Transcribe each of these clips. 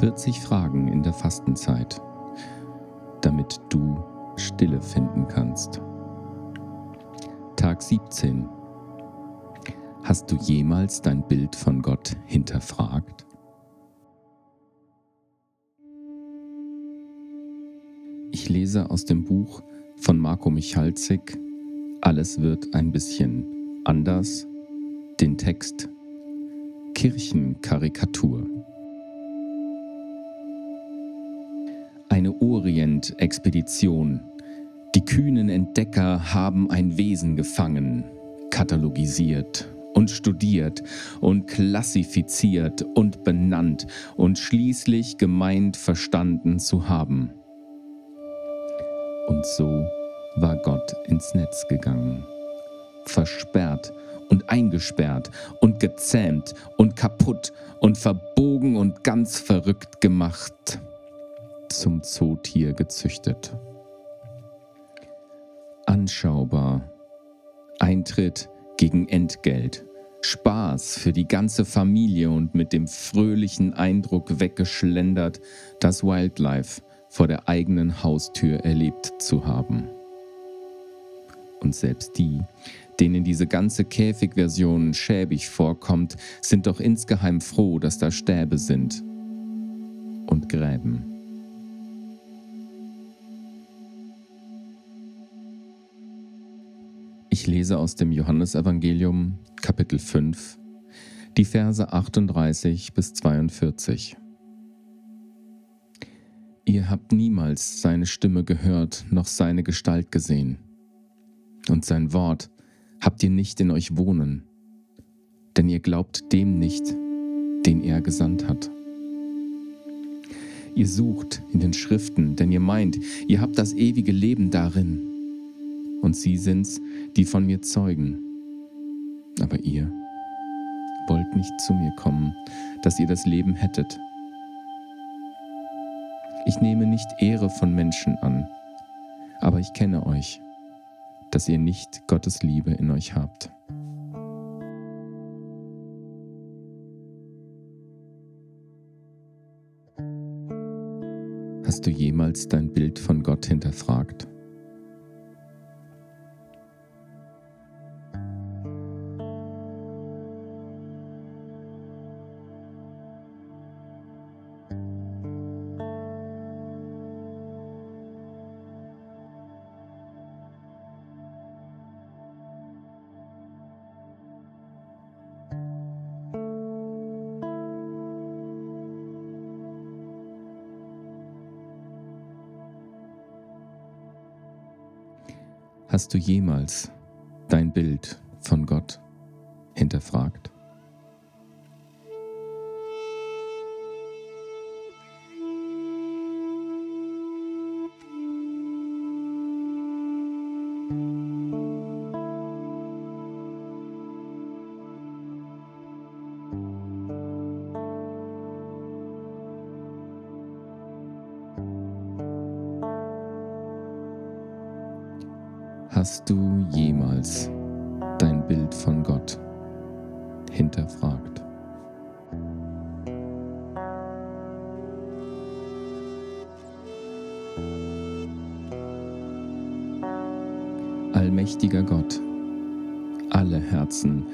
40 Fragen in der Fastenzeit, damit du Stille finden kannst. Tag 17. Hast du jemals dein Bild von Gott hinterfragt? Ich lese aus dem Buch von Marco Michalzig Alles wird ein bisschen anders, den Text Kirchenkarikatur. Eine Orient-Expedition. Die kühnen Entdecker haben ein Wesen gefangen, katalogisiert und studiert und klassifiziert und benannt und schließlich gemeint verstanden zu haben. Und so war Gott ins Netz gegangen, versperrt und eingesperrt und gezähmt und kaputt und verbogen und ganz verrückt gemacht, zum Zootier gezüchtet. Anschaubar, Eintritt gegen Entgelt, Spaß für die ganze Familie und mit dem fröhlichen Eindruck weggeschlendert, das Wildlife vor der eigenen Haustür erlebt zu haben. Und selbst die, denen diese ganze Käfigversion schäbig vorkommt, sind doch insgeheim froh, dass da Stäbe sind und Gräben. Ich lese aus dem Johannesevangelium Kapitel 5, die Verse 38 bis 42. Ihr habt niemals seine Stimme gehört, noch seine Gestalt gesehen. Und sein Wort habt ihr nicht in euch wohnen, denn ihr glaubt dem nicht, den er gesandt hat. Ihr sucht in den Schriften, denn ihr meint, ihr habt das ewige Leben darin. Und sie sind's, die von mir zeugen. Aber ihr wollt nicht zu mir kommen, dass ihr das Leben hättet. Ich nehme nicht Ehre von Menschen an, aber ich kenne euch dass ihr nicht Gottes Liebe in euch habt. Hast du jemals dein Bild von Gott hinterfragt? Hast du jemals dein Bild von Gott hinterfragt? Hast du jemals dein Bild von Gott hinterfragt? Allmächtiger Gott, alle Herzen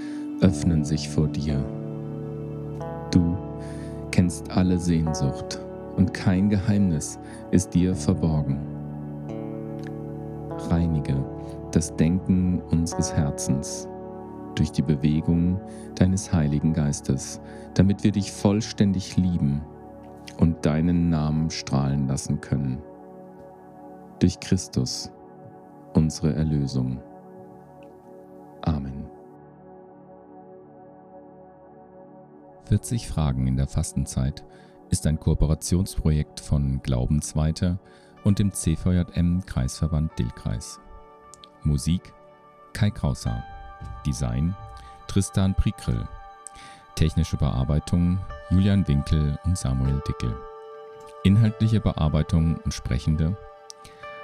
öffnen sich vor dir. Du kennst alle Sehnsucht und kein Geheimnis ist dir verborgen. Reinige das Denken unseres Herzens durch die Bewegung deines Heiligen Geistes, damit wir dich vollständig lieben und deinen Namen strahlen lassen können. Durch Christus, unsere Erlösung. Amen. 40 Fragen in der Fastenzeit ist ein Kooperationsprojekt von Glaubensweiter und dem CVJM Kreisverband Dillkreis. Musik Kai Krauser. Design Tristan Prikrill. Technische Bearbeitung Julian Winkel und Samuel Dickel. Inhaltliche Bearbeitung und Sprechende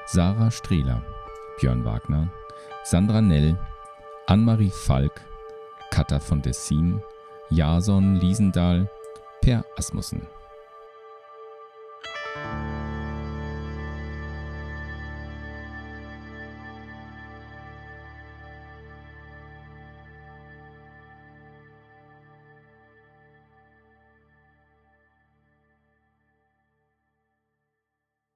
Sarah Strehler, Björn Wagner, Sandra Nell, Anne-Marie Falk, Katha von Dessin, Jason Liesendahl, Per Asmussen.